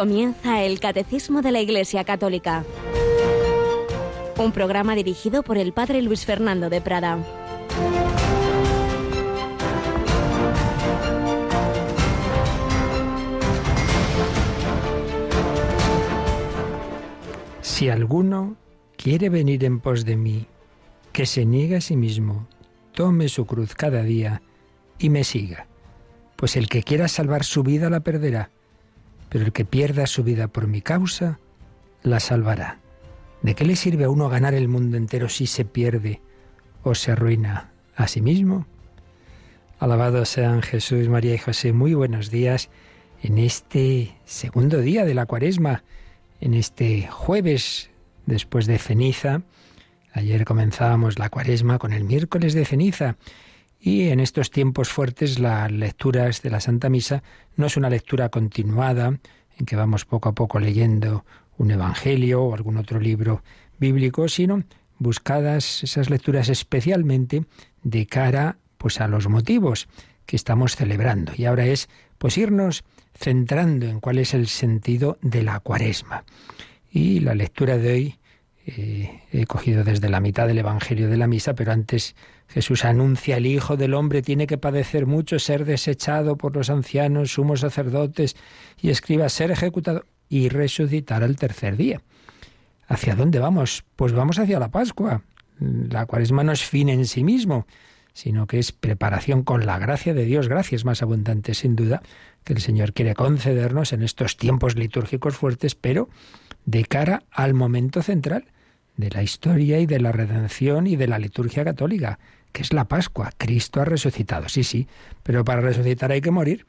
Comienza el Catecismo de la Iglesia Católica. Un programa dirigido por el Padre Luis Fernando de Prada. Si alguno quiere venir en pos de mí, que se niegue a sí mismo, tome su cruz cada día y me siga. Pues el que quiera salvar su vida la perderá pero el que pierda su vida por mi causa, la salvará. ¿De qué le sirve a uno ganar el mundo entero si se pierde o se arruina a sí mismo? Alabado sean Jesús, María y José. Muy buenos días en este segundo día de la cuaresma, en este jueves después de ceniza. Ayer comenzábamos la cuaresma con el miércoles de ceniza y en estos tiempos fuertes las lecturas de la Santa Misa no es una lectura continuada en que vamos poco a poco leyendo un evangelio o algún otro libro bíblico, sino buscadas esas lecturas especialmente de cara pues a los motivos que estamos celebrando. Y ahora es pues irnos centrando en cuál es el sentido de la Cuaresma. Y la lectura de hoy eh, he cogido desde la mitad del Evangelio de la Misa, pero antes Jesús anuncia el Hijo del Hombre tiene que padecer mucho, ser desechado por los ancianos, sumos sacerdotes y escriba ser ejecutado y resucitar al tercer día. ¿Hacia dónde vamos? Pues vamos hacia la Pascua. La cuaresma no es fin en sí mismo, sino que es preparación con la gracia de Dios, gracias más abundantes sin duda, que el Señor quiere concedernos en estos tiempos litúrgicos fuertes, pero de cara al momento central de la historia y de la redención y de la liturgia católica, que es la Pascua. Cristo ha resucitado, sí, sí, pero para resucitar hay que morir.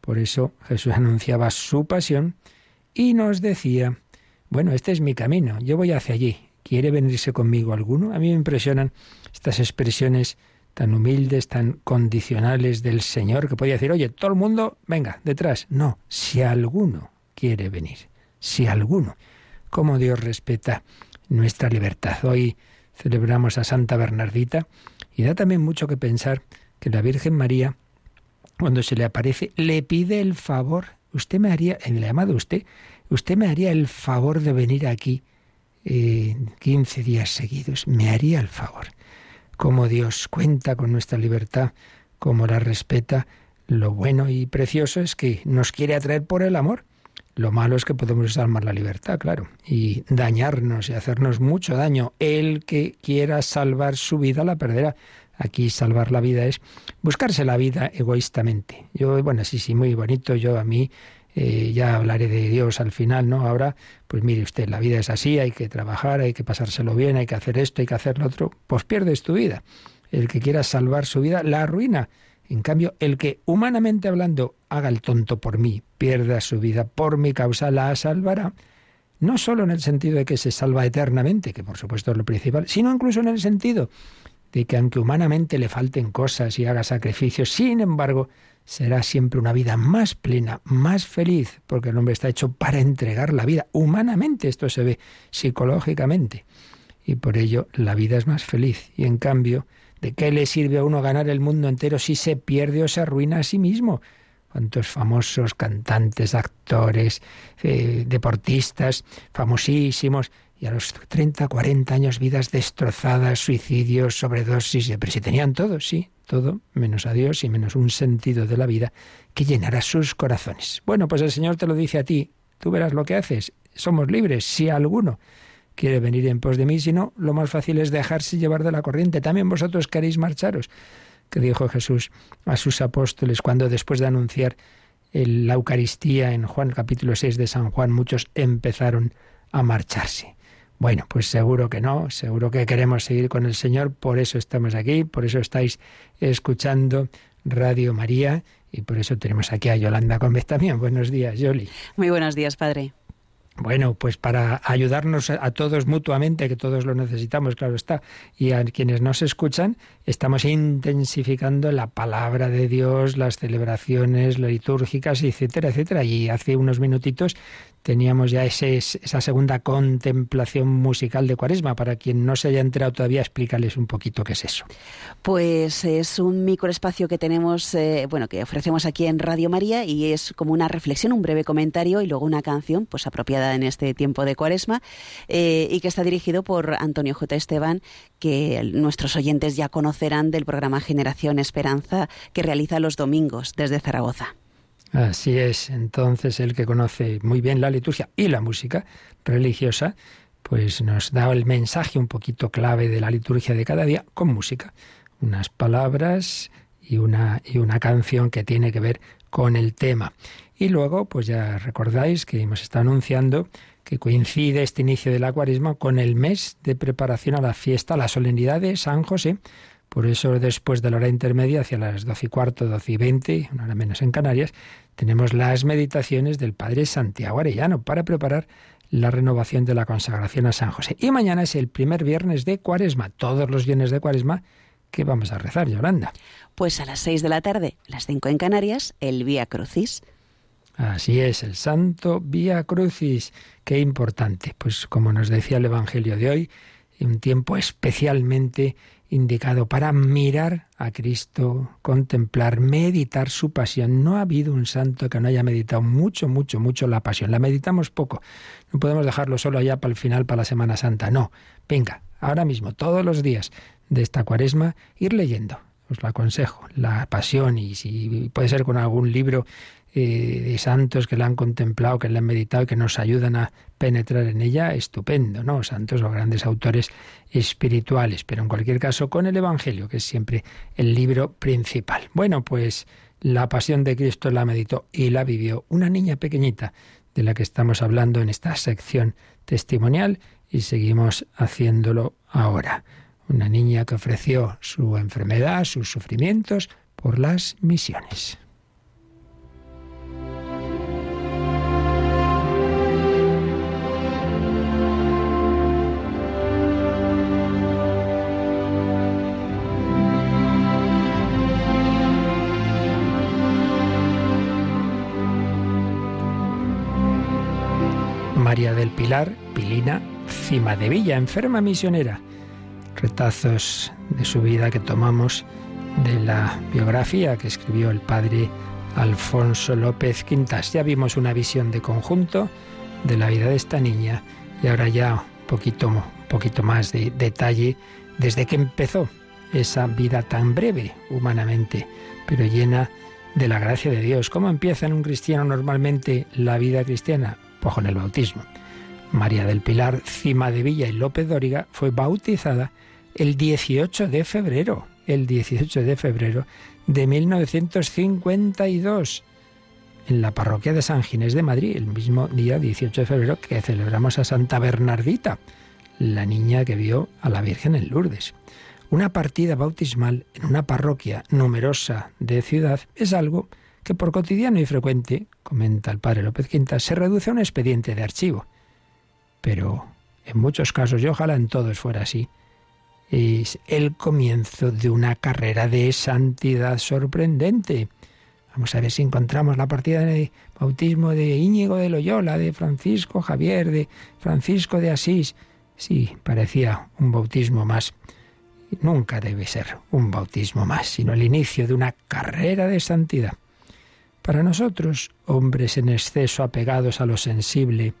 Por eso Jesús anunciaba su pasión y nos decía, bueno, este es mi camino, yo voy hacia allí. ¿Quiere venirse conmigo alguno? A mí me impresionan estas expresiones tan humildes, tan condicionales del Señor, que podía decir, oye, todo el mundo, venga, detrás. No, si alguno quiere venir, si alguno. ¿Cómo Dios respeta nuestra libertad? Hoy celebramos a Santa Bernardita y da también mucho que pensar que la Virgen María, cuando se le aparece, le pide el favor. Usted me haría, el llamado usted, usted me haría el favor de venir aquí eh, 15 días seguidos. Me haría el favor. Como Dios cuenta con nuestra libertad, como la respeta, lo bueno y precioso es que nos quiere atraer por el amor. Lo malo es que podemos usar más la libertad, claro, y dañarnos y hacernos mucho daño. El que quiera salvar su vida la perderá. Aquí salvar la vida es buscarse la vida egoístamente. Yo, bueno, sí, sí, muy bonito. Yo a mí eh, ya hablaré de Dios al final, ¿no? Ahora, pues mire usted, la vida es así, hay que trabajar, hay que pasárselo bien, hay que hacer esto, hay que hacer lo otro. Pues pierdes tu vida. El que quiera salvar su vida la arruina. En cambio, el que, humanamente hablando, haga el tonto por mí, pierda su vida por mi causa, la salvará. No solo en el sentido de que se salva eternamente, que por supuesto es lo principal, sino incluso en el sentido de que aunque humanamente le falten cosas y haga sacrificios, sin embargo, será siempre una vida más plena, más feliz, porque el hombre está hecho para entregar la vida. Humanamente esto se ve psicológicamente. Y por ello la vida es más feliz. Y en cambio, ¿De qué le sirve a uno ganar el mundo entero si se pierde o se arruina a sí mismo? Cuántos famosos cantantes, actores, eh, deportistas, famosísimos, y a los 30, 40 años vidas destrozadas, suicidios, sobredosis, pero si tenían todo, sí, todo, menos a Dios y menos un sentido de la vida que llenará sus corazones. Bueno, pues el Señor te lo dice a ti, tú verás lo que haces, somos libres, si alguno quiere venir en pos de mí, sino lo más fácil es dejarse llevar de la corriente. También vosotros queréis marcharos, que dijo Jesús a sus apóstoles cuando después de anunciar la Eucaristía en Juan capítulo 6 de San Juan, muchos empezaron a marcharse. Bueno, pues seguro que no, seguro que queremos seguir con el Señor, por eso estamos aquí, por eso estáis escuchando Radio María y por eso tenemos aquí a Yolanda Gómez también. Buenos días, Yoli. Muy buenos días, Padre. Bueno, pues para ayudarnos a todos mutuamente, que todos lo necesitamos, claro está, y a quienes nos escuchan, estamos intensificando la palabra de Dios, las celebraciones litúrgicas, etcétera, etcétera. Y hace unos minutitos teníamos ya ese, esa segunda contemplación musical de Cuaresma. Para quien no se haya enterado todavía, explícales un poquito qué es eso. Pues es un microespacio que tenemos, eh, bueno, que ofrecemos aquí en Radio María y es como una reflexión, un breve comentario y luego una canción, pues apropiada en este tiempo de Cuaresma eh, y que está dirigido por Antonio J. Esteban, que nuestros oyentes ya conocerán del programa Generación Esperanza que realiza los domingos desde Zaragoza. Así es, entonces el que conoce muy bien la liturgia y la música religiosa, pues nos da el mensaje un poquito clave de la liturgia de cada día con música, unas palabras y una, y una canción que tiene que ver con el tema. Y luego, pues ya recordáis que hemos estado anunciando que coincide este inicio de la cuaresma con el mes de preparación a la fiesta, a la solemnidad de San José, por eso, después de la hora intermedia, hacia las doce y cuarto, doce y veinte, una hora menos en Canarias, tenemos las meditaciones del Padre Santiago Arellano para preparar la renovación de la consagración a San José. Y mañana es el primer viernes de Cuaresma, todos los viernes de Cuaresma, ¿qué vamos a rezar, Yolanda? Pues a las seis de la tarde, las cinco en Canarias, el Vía Crucis. Así es, el Santo Vía Crucis. Qué importante. Pues como nos decía el Evangelio de hoy, un tiempo especialmente indicado para mirar a Cristo, contemplar, meditar su pasión. No ha habido un santo que no haya meditado mucho, mucho, mucho la pasión. La meditamos poco. No podemos dejarlo solo allá para el final, para la Semana Santa. No. Venga, ahora mismo, todos los días de esta cuaresma, ir leyendo. Os lo aconsejo. La pasión y si puede ser con algún libro eh, de santos que la han contemplado, que la han meditado y que nos ayudan a penetrar en ella, estupendo, ¿no? Santos o grandes autores espirituales, pero en cualquier caso con el Evangelio, que es siempre el libro principal. Bueno, pues la pasión de Cristo la meditó y la vivió una niña pequeñita de la que estamos hablando en esta sección testimonial y seguimos haciéndolo ahora. Una niña que ofreció su enfermedad, sus sufrimientos por las misiones. María del Pilar, Pilina, Cima de Villa, enferma misionera. Retazos de su vida que tomamos de la biografía que escribió el padre Alfonso López Quintas. Ya vimos una visión de conjunto de la vida de esta niña y ahora ya un poquito, poquito más de detalle desde que empezó esa vida tan breve humanamente, pero llena de la gracia de Dios. ¿Cómo empieza en un cristiano normalmente la vida cristiana? Bajo en el bautismo. María del Pilar Cima de Villa y López Dóriga fue bautizada el 18 de febrero, el 18 de febrero de 1952 en la parroquia de San Ginés de Madrid, el mismo día 18 de febrero que celebramos a Santa Bernardita, la niña que vio a la Virgen en Lourdes. Una partida bautismal en una parroquia numerosa de ciudad es algo que por cotidiano y frecuente, comenta el padre López Quinta, se reduce a un expediente de archivo. Pero en muchos casos, y ojalá en todos fuera así, es el comienzo de una carrera de santidad sorprendente. Vamos a ver si encontramos la partida de bautismo de Íñigo de Loyola, de Francisco Javier, de Francisco de Asís. Sí, parecía un bautismo más. Nunca debe ser un bautismo más, sino el inicio de una carrera de santidad. Para nosotros, hombres en exceso apegados a lo sensible,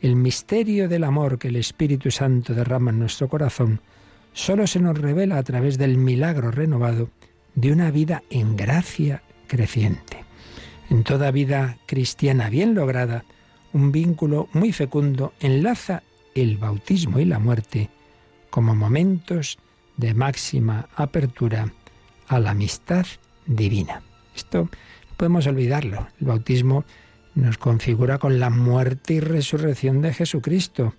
el misterio del amor que el Espíritu Santo derrama en nuestro corazón solo se nos revela a través del milagro renovado de una vida en gracia creciente. En toda vida cristiana bien lograda, un vínculo muy fecundo enlaza el bautismo y la muerte como momentos de máxima apertura a la amistad divina. Esto podemos olvidarlo. El bautismo nos configura con la muerte y resurrección de Jesucristo.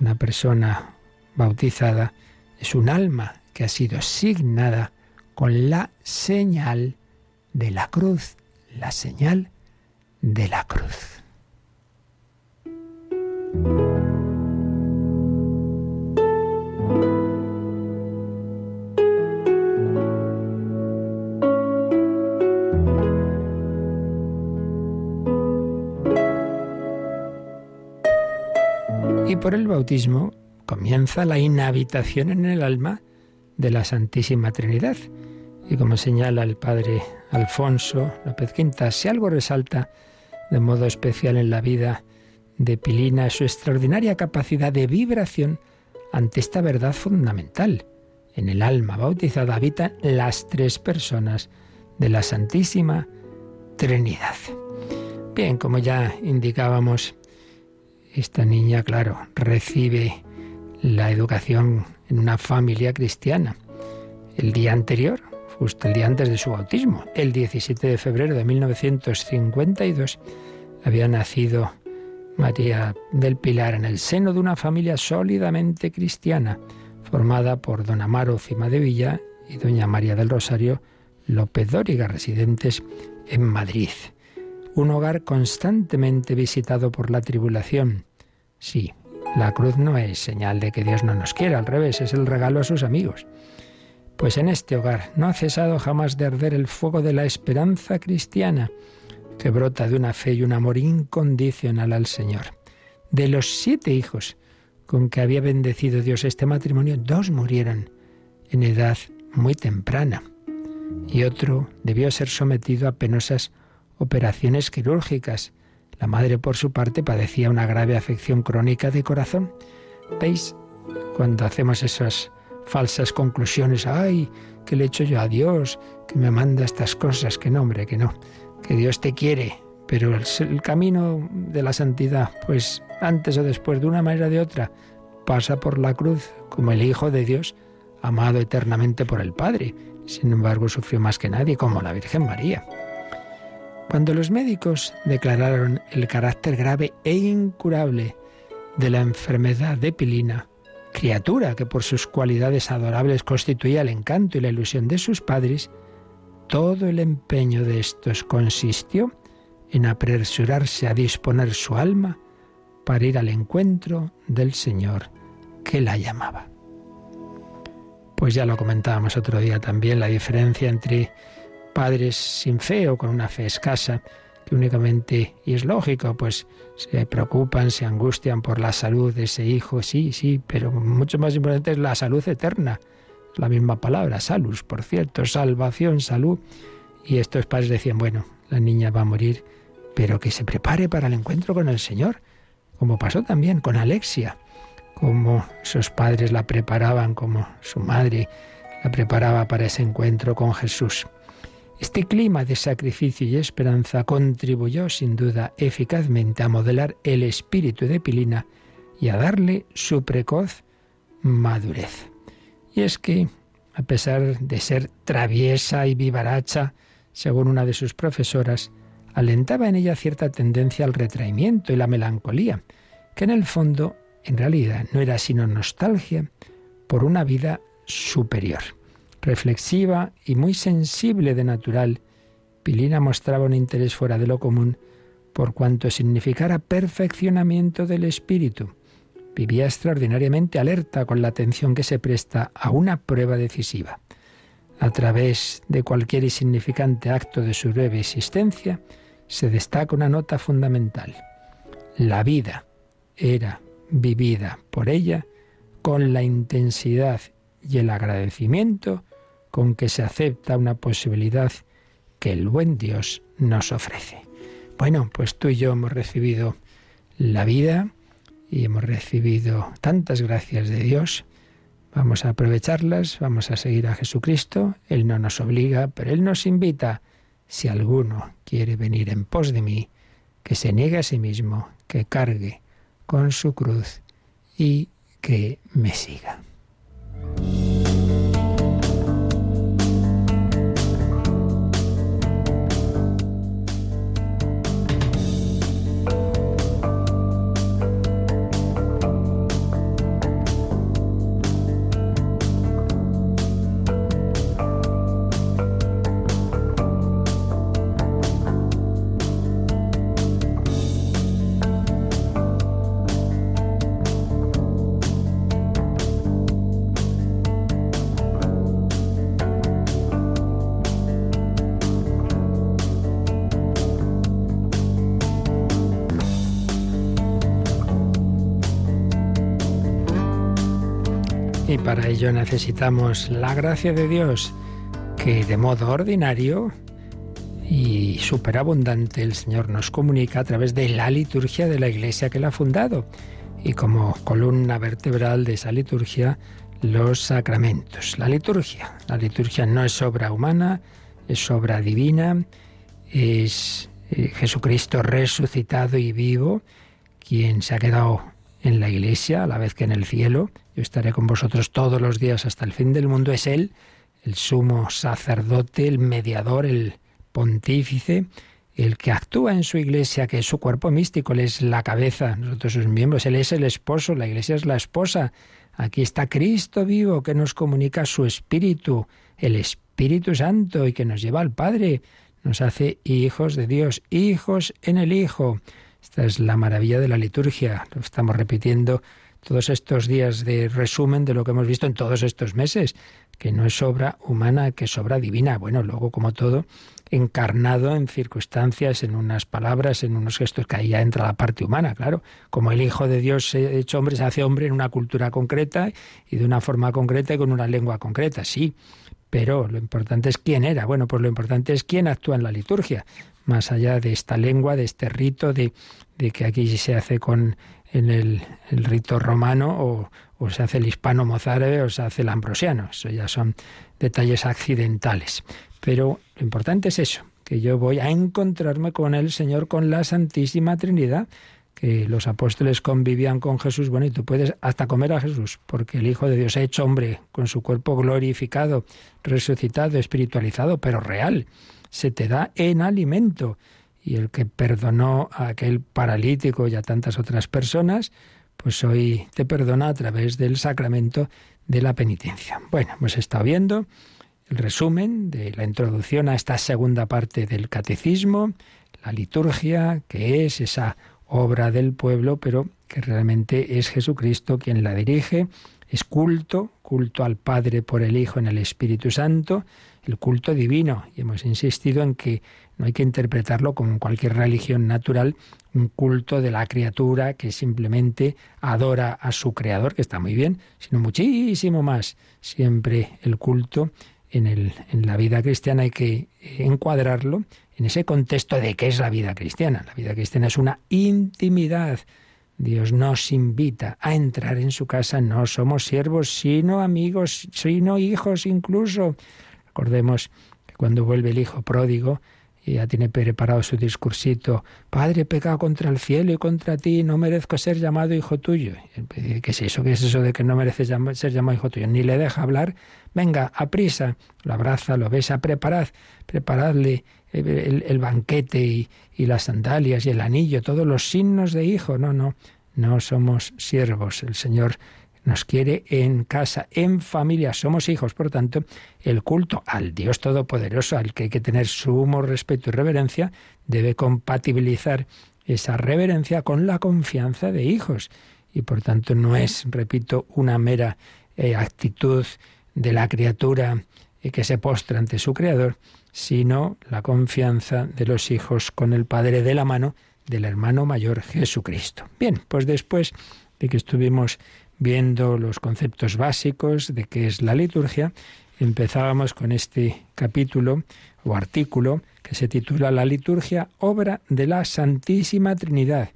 Una persona bautizada es un alma que ha sido signada con la señal de la cruz, la señal de la cruz. Por el bautismo comienza la inhabitación en el alma de la Santísima Trinidad. Y como señala el padre Alfonso López Quintas, si algo resalta de modo especial en la vida de Pilina es su extraordinaria capacidad de vibración ante esta verdad fundamental. En el alma bautizada habitan las tres personas de la Santísima Trinidad. Bien, como ya indicábamos, esta niña, claro, recibe la educación en una familia cristiana. El día anterior, justo el día antes de su bautismo, el 17 de febrero de 1952, había nacido María del Pilar en el seno de una familia sólidamente cristiana, formada por don Amaro Cima de Villa y doña María del Rosario López Dóriga, residentes en Madrid. Un hogar constantemente visitado por la tribulación. Sí, la cruz no es señal de que Dios no nos quiera, al revés, es el regalo a sus amigos. Pues en este hogar no ha cesado jamás de arder el fuego de la esperanza cristiana, que brota de una fe y un amor incondicional al Señor. De los siete hijos con que había bendecido Dios este matrimonio, dos murieron en edad muy temprana y otro debió ser sometido a penosas operaciones quirúrgicas. La madre, por su parte, padecía una grave afección crónica de corazón. ¿Veis? Cuando hacemos esas falsas conclusiones, ay, que le he hecho yo a Dios, que me manda estas cosas, que no, hombre, que no, que Dios te quiere, pero el, el camino de la santidad, pues antes o después, de una manera o de otra, pasa por la cruz como el Hijo de Dios, amado eternamente por el Padre sin embargo, sufrió más que nadie, como la Virgen María. Cuando los médicos declararon el carácter grave e incurable de la enfermedad de Pilina, criatura que por sus cualidades adorables constituía el encanto y la ilusión de sus padres, todo el empeño de estos consistió en apresurarse a disponer su alma para ir al encuentro del Señor que la llamaba. Pues ya lo comentábamos otro día también, la diferencia entre padres sin fe o con una fe escasa, que únicamente, y es lógico, pues se preocupan, se angustian por la salud de ese hijo, sí, sí, pero mucho más importante es la salud eterna, la misma palabra, salus, por cierto, salvación, salud. Y estos padres decían, bueno, la niña va a morir, pero que se prepare para el encuentro con el Señor, como pasó también con Alexia como sus padres la preparaban, como su madre la preparaba para ese encuentro con Jesús. Este clima de sacrificio y esperanza contribuyó sin duda eficazmente a modelar el espíritu de Pilina y a darle su precoz madurez. Y es que, a pesar de ser traviesa y vivaracha, según una de sus profesoras, alentaba en ella cierta tendencia al retraimiento y la melancolía, que en el fondo en realidad no era sino nostalgia por una vida superior. Reflexiva y muy sensible de natural, Pilina mostraba un interés fuera de lo común por cuanto significara perfeccionamiento del espíritu. Vivía extraordinariamente alerta con la atención que se presta a una prueba decisiva. A través de cualquier insignificante acto de su breve existencia, se destaca una nota fundamental. La vida era vivida por ella con la intensidad y el agradecimiento con que se acepta una posibilidad que el buen Dios nos ofrece. Bueno, pues tú y yo hemos recibido la vida y hemos recibido tantas gracias de Dios. Vamos a aprovecharlas, vamos a seguir a Jesucristo. Él no nos obliga, pero Él nos invita. Si alguno quiere venir en pos de mí, que se niegue a sí mismo, que cargue con su cruz y que me siga. Para ello necesitamos la gracia de Dios, que de modo ordinario y superabundante el Señor nos comunica a través de la liturgia de la Iglesia que la ha fundado. Y como columna vertebral de esa liturgia, los sacramentos. La liturgia. La liturgia no es obra humana, es obra divina, es eh, Jesucristo resucitado y vivo, quien se ha quedado en la iglesia a la vez que en el cielo. Yo estaré con vosotros todos los días hasta el fin del mundo. Es Él, el sumo sacerdote, el mediador, el pontífice, el que actúa en su iglesia, que es su cuerpo místico, Él es la cabeza, nosotros sus miembros, Él es el esposo, la iglesia es la esposa. Aquí está Cristo vivo que nos comunica su espíritu, el Espíritu Santo y que nos lleva al Padre, nos hace hijos de Dios, hijos en el Hijo. Esta es la maravilla de la liturgia. Lo estamos repitiendo todos estos días de resumen de lo que hemos visto en todos estos meses, que no es obra humana, que es obra divina. Bueno, luego, como todo, encarnado en circunstancias, en unas palabras, en unos gestos, que ahí ya entra la parte humana, claro. Como el Hijo de Dios hecho hombre se hace hombre en una cultura concreta y de una forma concreta y con una lengua concreta, sí. Pero lo importante es quién era. Bueno, pues lo importante es quién actúa en la liturgia más allá de esta lengua, de este rito, de, que aquí se hace con en el, rito romano o, se hace el hispano mozárabe o se hace el ambrosiano. Eso ya son detalles accidentales. Pero lo importante es eso, que yo voy a encontrarme con el Señor, con la Santísima Trinidad, que los apóstoles convivían con Jesús. Bueno, y tú puedes hasta comer a Jesús, porque el Hijo de Dios ha hecho hombre, con su cuerpo glorificado, resucitado, espiritualizado, pero real se te da en alimento. Y el que perdonó a aquel paralítico y a tantas otras personas, pues hoy te perdona a través del sacramento de la penitencia. Bueno, hemos estado viendo el resumen de la introducción a esta segunda parte del catecismo, la liturgia, que es esa obra del pueblo, pero que realmente es Jesucristo quien la dirige, es culto, culto al Padre por el Hijo en el Espíritu Santo, el culto divino. Y hemos insistido en que no hay que interpretarlo como en cualquier religión natural, un culto de la criatura que simplemente adora a su creador, que está muy bien, sino muchísimo más. Siempre el culto en, el, en la vida cristiana hay que encuadrarlo en ese contexto de qué es la vida cristiana. La vida cristiana es una intimidad. Dios nos invita a entrar en su casa. No somos siervos, sino amigos, sino hijos incluso. Recordemos que cuando vuelve el hijo pródigo, y ya tiene preparado su discursito, Padre, he pecado contra el cielo y contra ti, no merezco ser llamado hijo tuyo. ¿Qué es eso? ¿Qué es eso de que no mereces ser llamado hijo tuyo? Ni le deja hablar. Venga, a prisa, lo abraza, lo besa, preparad, preparadle el, el banquete y las sandalias y el anillo, todos los signos de hijo. No, no, no somos siervos. El Señor nos quiere en casa, en familia, somos hijos, por tanto, el culto al Dios Todopoderoso, al que hay que tener sumo respeto y reverencia, debe compatibilizar esa reverencia con la confianza de hijos. Y por tanto no es, repito, una mera eh, actitud de la criatura eh, que se postra ante su Creador, sino la confianza de los hijos con el Padre de la mano del hermano mayor Jesucristo. Bien, pues después de que estuvimos viendo los conceptos básicos de qué es la liturgia, empezábamos con este capítulo o artículo que se titula La liturgia, obra de la Santísima Trinidad.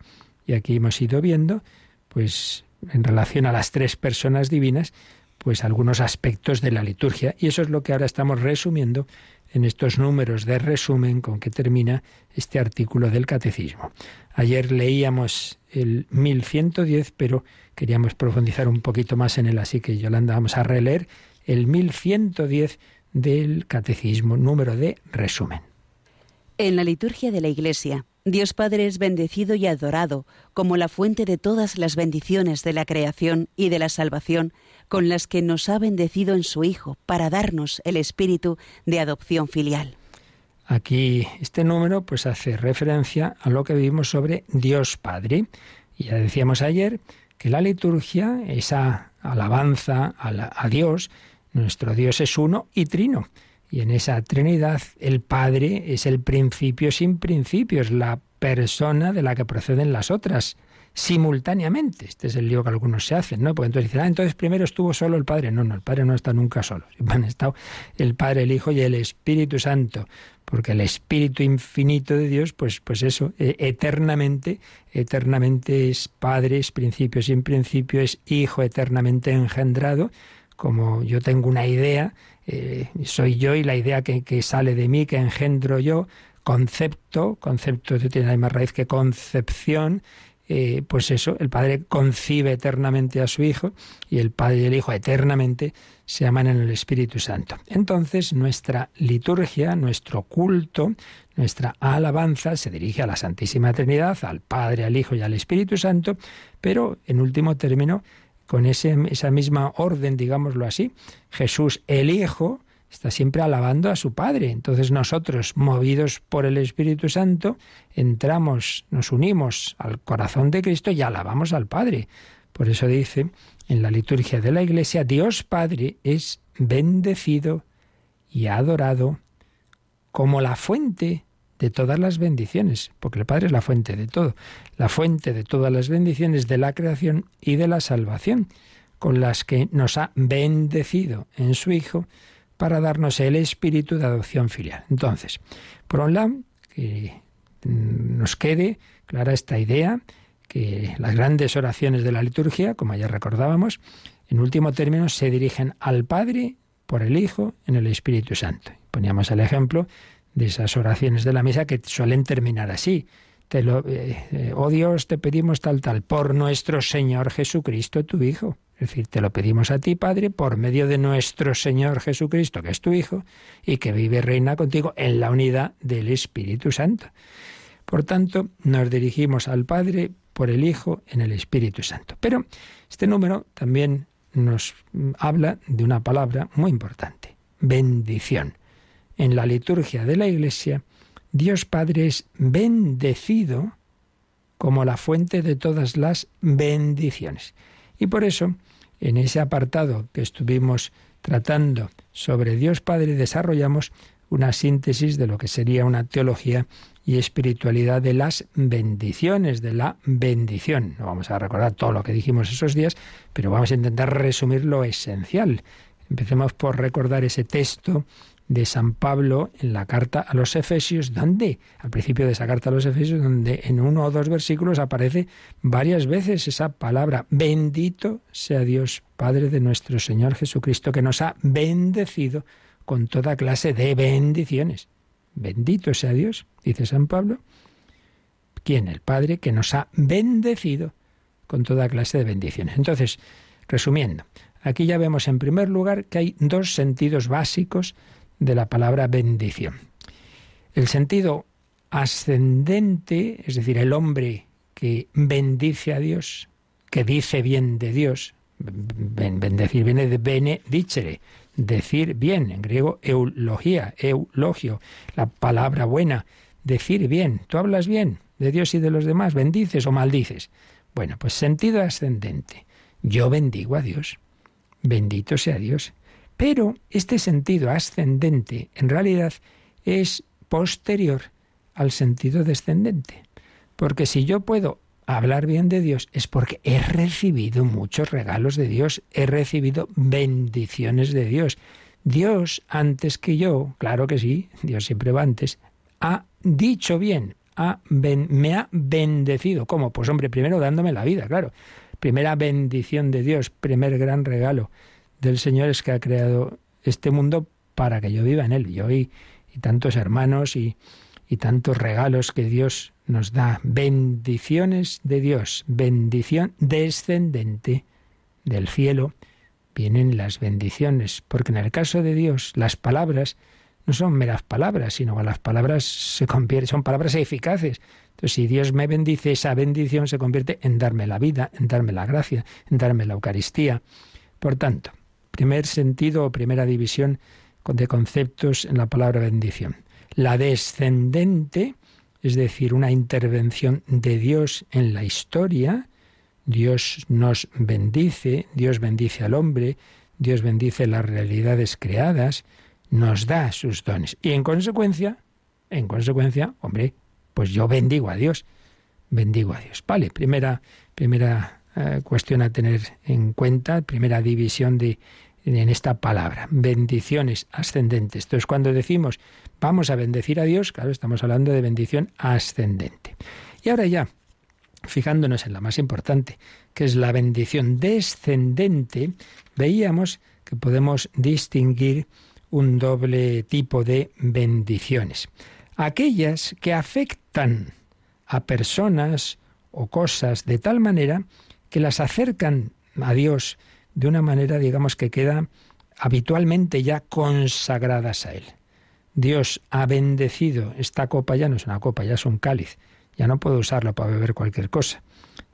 Y aquí hemos ido viendo, pues, en relación a las tres personas divinas, pues algunos aspectos de la liturgia. Y eso es lo que ahora estamos resumiendo en estos números de resumen con que termina este artículo del Catecismo. Ayer leíamos el 1110, pero queríamos profundizar un poquito más en él, así que Yolanda vamos a releer el 1110 del Catecismo, número de resumen. En la liturgia de la Iglesia, Dios Padre es bendecido y adorado como la fuente de todas las bendiciones de la creación y de la salvación con las que nos ha bendecido en su Hijo para darnos el espíritu de adopción filial. Aquí este número pues hace referencia a lo que vimos sobre Dios Padre. Y ya decíamos ayer que la liturgia, esa alabanza a, Dios, nuestro Dios es uno y trino. Y en esa Trinidad el Padre es el principio sin principio, es la persona de la que proceden las otras. Simultáneamente. Este es el lío que algunos se hacen, ¿no? Porque entonces dicen, ah, entonces primero estuvo solo el Padre. No, no, el Padre no está nunca solo. Han estado el Padre, el Hijo y el Espíritu Santo. Porque el Espíritu infinito de Dios, pues, pues eso, e, eternamente, eternamente es Padre, es principio sin principio, es Hijo eternamente engendrado. Como yo tengo una idea, eh, soy yo y la idea que, que sale de mí, que engendro yo, concepto, concepto tiene más raíz que concepción, eh, pues eso, el Padre concibe eternamente a su Hijo y el Padre y el Hijo eternamente se aman en el Espíritu Santo. Entonces nuestra liturgia, nuestro culto, nuestra alabanza se dirige a la Santísima Trinidad, al Padre, al Hijo y al Espíritu Santo, pero en último término, con ese, esa misma orden, digámoslo así, Jesús el Hijo, está siempre alabando a su Padre. Entonces nosotros, movidos por el Espíritu Santo, entramos, nos unimos al corazón de Cristo y alabamos al Padre. Por eso dice en la liturgia de la Iglesia, Dios Padre es bendecido y adorado como la fuente de todas las bendiciones, porque el Padre es la fuente de todo, la fuente de todas las bendiciones de la creación y de la salvación, con las que nos ha bendecido en su Hijo, para darnos el espíritu de adopción filial. Entonces, por un lado, que nos quede clara esta idea, que las grandes oraciones de la liturgia, como ya recordábamos, en último término se dirigen al Padre por el Hijo en el Espíritu Santo. Poníamos el ejemplo de esas oraciones de la misa que suelen terminar así. Te lo, eh, eh, oh Dios, te pedimos tal, tal, por nuestro Señor Jesucristo, tu Hijo. Es decir, te lo pedimos a ti, Padre, por medio de nuestro Señor Jesucristo, que es tu Hijo, y que vive y reina contigo en la unidad del Espíritu Santo. Por tanto, nos dirigimos al Padre por el Hijo en el Espíritu Santo. Pero este número también nos habla de una palabra muy importante, bendición. En la liturgia de la Iglesia, Dios Padre es bendecido como la fuente de todas las bendiciones. Y por eso en ese apartado que estuvimos tratando sobre Dios Padre, desarrollamos una síntesis de lo que sería una teología y espiritualidad de las bendiciones, de la bendición. No vamos a recordar todo lo que dijimos esos días, pero vamos a intentar resumir lo esencial. Empecemos por recordar ese texto de San Pablo en la carta a los Efesios, donde, al principio de esa carta a los Efesios, donde en uno o dos versículos aparece varias veces esa palabra, bendito sea Dios, Padre de nuestro Señor Jesucristo, que nos ha bendecido con toda clase de bendiciones. Bendito sea Dios, dice San Pablo. ¿Quién? El Padre que nos ha bendecido con toda clase de bendiciones. Entonces, resumiendo, aquí ya vemos en primer lugar que hay dos sentidos básicos de la palabra bendición. El sentido ascendente, es decir, el hombre que bendice a Dios, que dice bien de Dios, bendecir viene de benedicere, decir bien, en griego eulogía, eulogio, la palabra buena, decir bien. ¿Tú hablas bien de Dios y de los demás? ¿Bendices o maldices? Bueno, pues sentido ascendente. Yo bendigo a Dios. Bendito sea Dios. Pero este sentido ascendente en realidad es posterior al sentido descendente. Porque si yo puedo hablar bien de Dios es porque he recibido muchos regalos de Dios, he recibido bendiciones de Dios. Dios, antes que yo, claro que sí, Dios siempre va antes, ha dicho bien, me ha bendecido. ¿Cómo? Pues hombre, primero dándome la vida, claro. Primera bendición de Dios, primer gran regalo del Señor es que ha creado este mundo para que yo viva en él. Yo y, y tantos hermanos y, y tantos regalos que Dios nos da. Bendiciones de Dios, bendición descendente del cielo. Vienen las bendiciones, porque en el caso de Dios las palabras no son meras palabras, sino que las palabras se convierten, son palabras eficaces. Entonces, si Dios me bendice, esa bendición se convierte en darme la vida, en darme la gracia, en darme la Eucaristía. Por tanto, Primer sentido o primera división de conceptos en la palabra bendición. La descendente, es decir, una intervención de Dios en la historia. Dios nos bendice, Dios bendice al hombre, Dios bendice las realidades creadas, nos da sus dones. Y en consecuencia, en consecuencia, hombre, pues yo bendigo a Dios. bendigo a Dios. Vale, primera, primera eh, cuestión a tener en cuenta, primera división de, en esta palabra, bendiciones ascendentes. Entonces, cuando decimos vamos a bendecir a Dios, claro, estamos hablando de bendición ascendente. Y ahora ya, fijándonos en la más importante, que es la bendición descendente, veíamos que podemos distinguir un doble tipo de bendiciones. Aquellas que afectan a personas o cosas de tal manera que las acercan a Dios de una manera, digamos, que queda habitualmente ya consagradas a Él. Dios ha bendecido esta copa, ya no es una copa, ya es un cáliz, ya no puedo usarlo para beber cualquier cosa,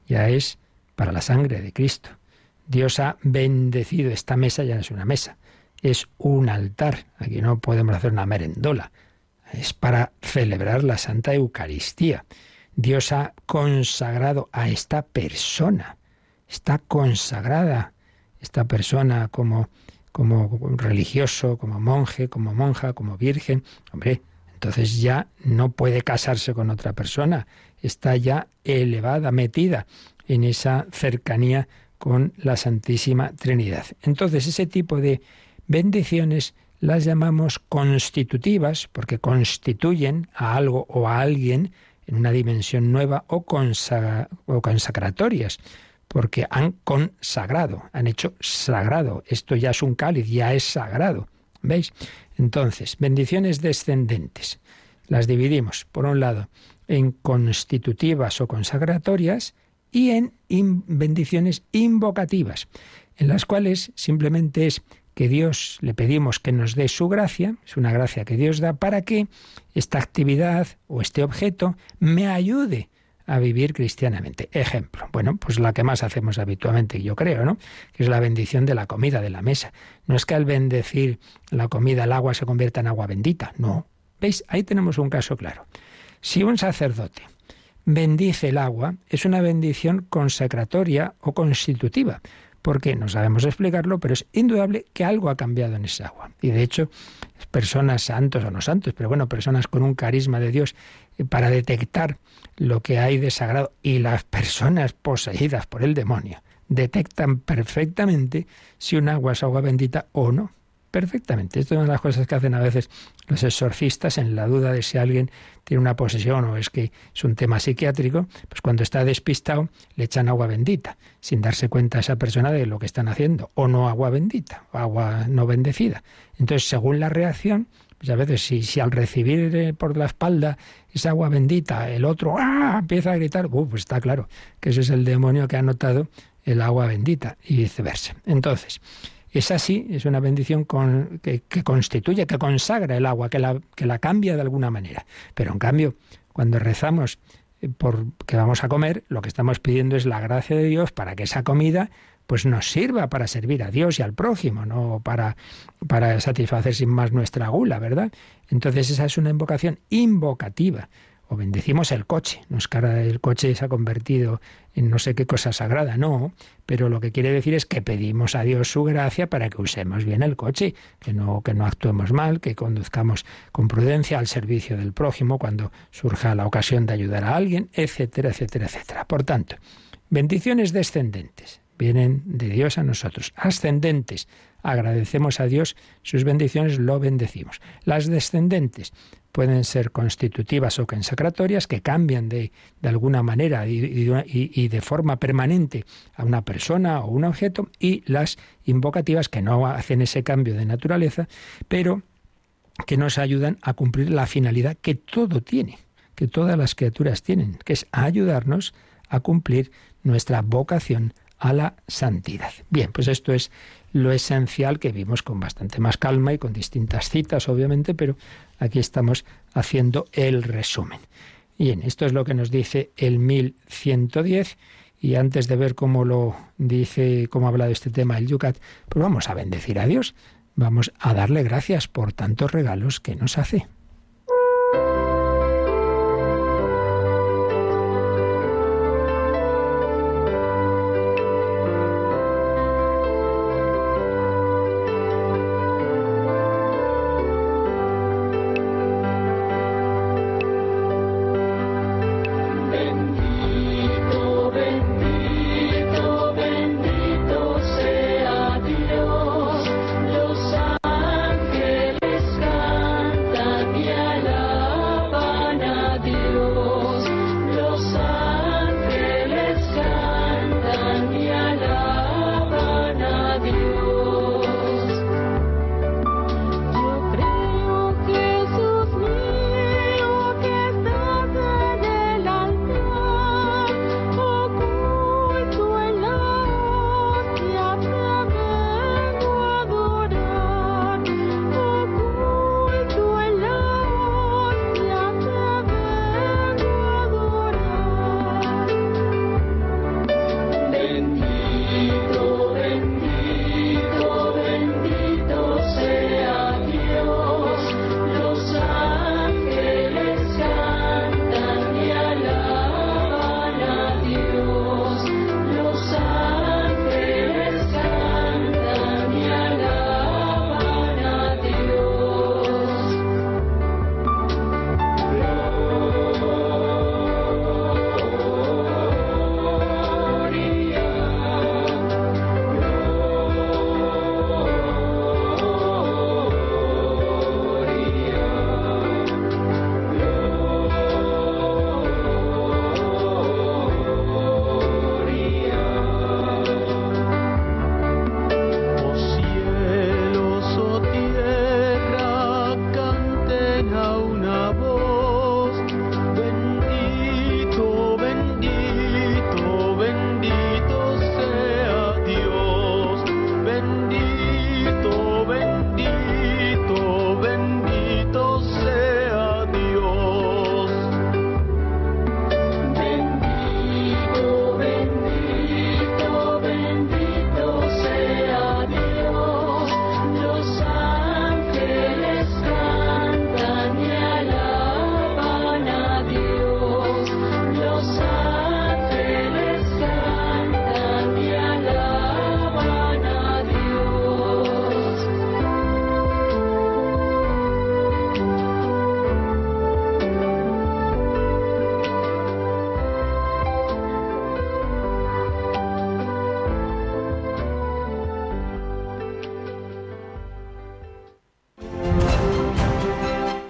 ya es para la sangre de Cristo. Dios ha bendecido esta mesa, ya no es una mesa, es un altar, aquí no podemos hacer una merendola, es para celebrar la Santa Eucaristía. Dios ha consagrado a esta persona, está consagrada esta persona como, como religioso, como monje, como monja, como virgen, hombre, entonces ya no puede casarse con otra persona, está ya elevada, metida en esa cercanía con la Santísima Trinidad. Entonces ese tipo de bendiciones las llamamos constitutivas porque constituyen a algo o a alguien en una dimensión nueva o, o consacratorias porque han consagrado, han hecho sagrado. Esto ya es un cáliz, ya es sagrado. ¿Veis? Entonces, bendiciones descendentes. Las dividimos, por un lado, en constitutivas o consagratorias y en bendiciones invocativas, en las cuales simplemente es que Dios le pedimos que nos dé su gracia, es una gracia que Dios da para que esta actividad o este objeto me ayude a vivir cristianamente. Ejemplo, bueno, pues la que más hacemos habitualmente, yo creo, ¿no? Que es la bendición de la comida, de la mesa. No es que al bendecir la comida el agua se convierta en agua bendita, no. ¿Veis? Ahí tenemos un caso claro. Si un sacerdote bendice el agua, es una bendición consacratoria o constitutiva, porque no sabemos explicarlo, pero es indudable que algo ha cambiado en esa agua. Y de hecho, personas santos o no santos, pero bueno, personas con un carisma de Dios eh, para detectar lo que hay de sagrado y las personas poseídas por el demonio detectan perfectamente si un agua es agua bendita o no perfectamente. Esto es una de las cosas que hacen a veces los exorcistas en la duda de si alguien tiene una posesión o es que es un tema psiquiátrico, pues cuando está despistado le echan agua bendita, sin darse cuenta a esa persona de lo que están haciendo, o no agua bendita, o agua no bendecida. Entonces, según la reacción, pues a veces si, si al recibir eh, por la espalda esa agua bendita, el otro ¡ah! empieza a gritar, uh, pues está claro que ese es el demonio que ha notado el agua bendita y viceversa. Entonces, es así, es una bendición que, constituye, que consagra el agua, que la, que la cambia de alguna manera. Pero en cambio, cuando rezamos eh, por que vamos a comer, lo que estamos pidiendo es la gracia de Dios para que esa comida pues nos sirva para servir a Dios y al prójimo, no para, para satisfacer sin más nuestra gula, ¿verdad? Entonces esa es una invocación invocativa o bendecimos el coche. No es el coche se ha convertido en no sé qué cosa sagrada, no, pero lo que quiere decir es que pedimos a Dios su gracia para que usemos bien el coche, que no, que no actuemos mal, que conduzcamos con prudencia al servicio del prójimo cuando surja la ocasión de ayudar a alguien, etcétera, etcétera, etcétera. Por tanto, bendiciones descendentes vienen de Dios a nosotros, ascendentes agradecemos a Dios sus bendiciones, lo bendecimos. Las descendentes pueden ser constitutivas o consacratorias que cambian de, de alguna manera y, y, de forma permanente a una persona o un objeto y las invocativas que no hacen ese cambio de naturaleza, pero que nos ayudan a cumplir la finalidad que todo tiene, que todas las criaturas tienen, que es ayudarnos a cumplir nuestra vocación a la santidad. Bien, pues esto es lo esencial que vimos con bastante más calma y con distintas citas, obviamente, pero aquí estamos haciendo el resumen. Bien, esto es lo que nos dice el 1110 y antes de ver cómo lo dice, cómo habla de este tema el Yucat, pues vamos a bendecir a Dios, vamos a darle gracias por tantos regalos que nos hace.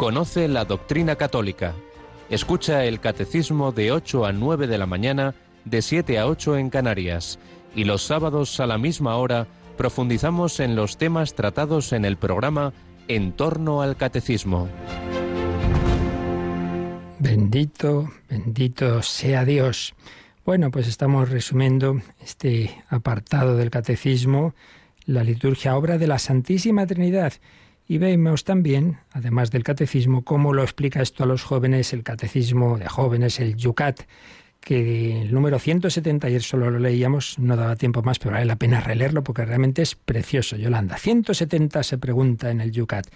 Conoce la doctrina católica. Escucha el catecismo de 8 a 9 de la mañana, de 7 a 8 en Canarias. Y los sábados a la misma hora profundizamos en los temas tratados en el programa En torno al catecismo. Bendito, bendito sea Dios. Bueno, pues estamos resumiendo este apartado del catecismo, la liturgia obra de la Santísima Trinidad. Y vemos también, además del catecismo, cómo lo explica esto a los jóvenes, el catecismo de jóvenes, el Yucat, que el número 170, ayer solo lo leíamos, no daba tiempo más, pero vale la pena releerlo porque realmente es precioso, Yolanda. 170 se pregunta en el Yucat,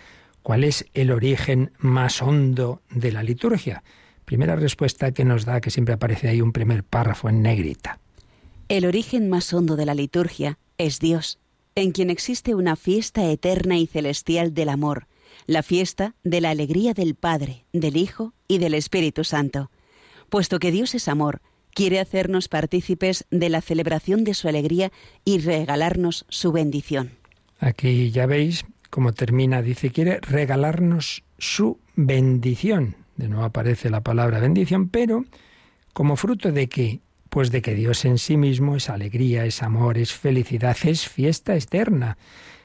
¿cuál es el origen más hondo de la liturgia? Primera respuesta que nos da, que siempre aparece ahí un primer párrafo en negrita. El origen más hondo de la liturgia es Dios en quien existe una fiesta eterna y celestial del amor, la fiesta de la alegría del Padre, del Hijo y del Espíritu Santo. Puesto que Dios es amor, quiere hacernos partícipes de la celebración de su alegría y regalarnos su bendición. Aquí ya veis cómo termina, dice, quiere regalarnos su bendición. De nuevo aparece la palabra bendición, pero como fruto de que pues de que Dios en sí mismo es alegría, es amor, es felicidad, es fiesta eterna.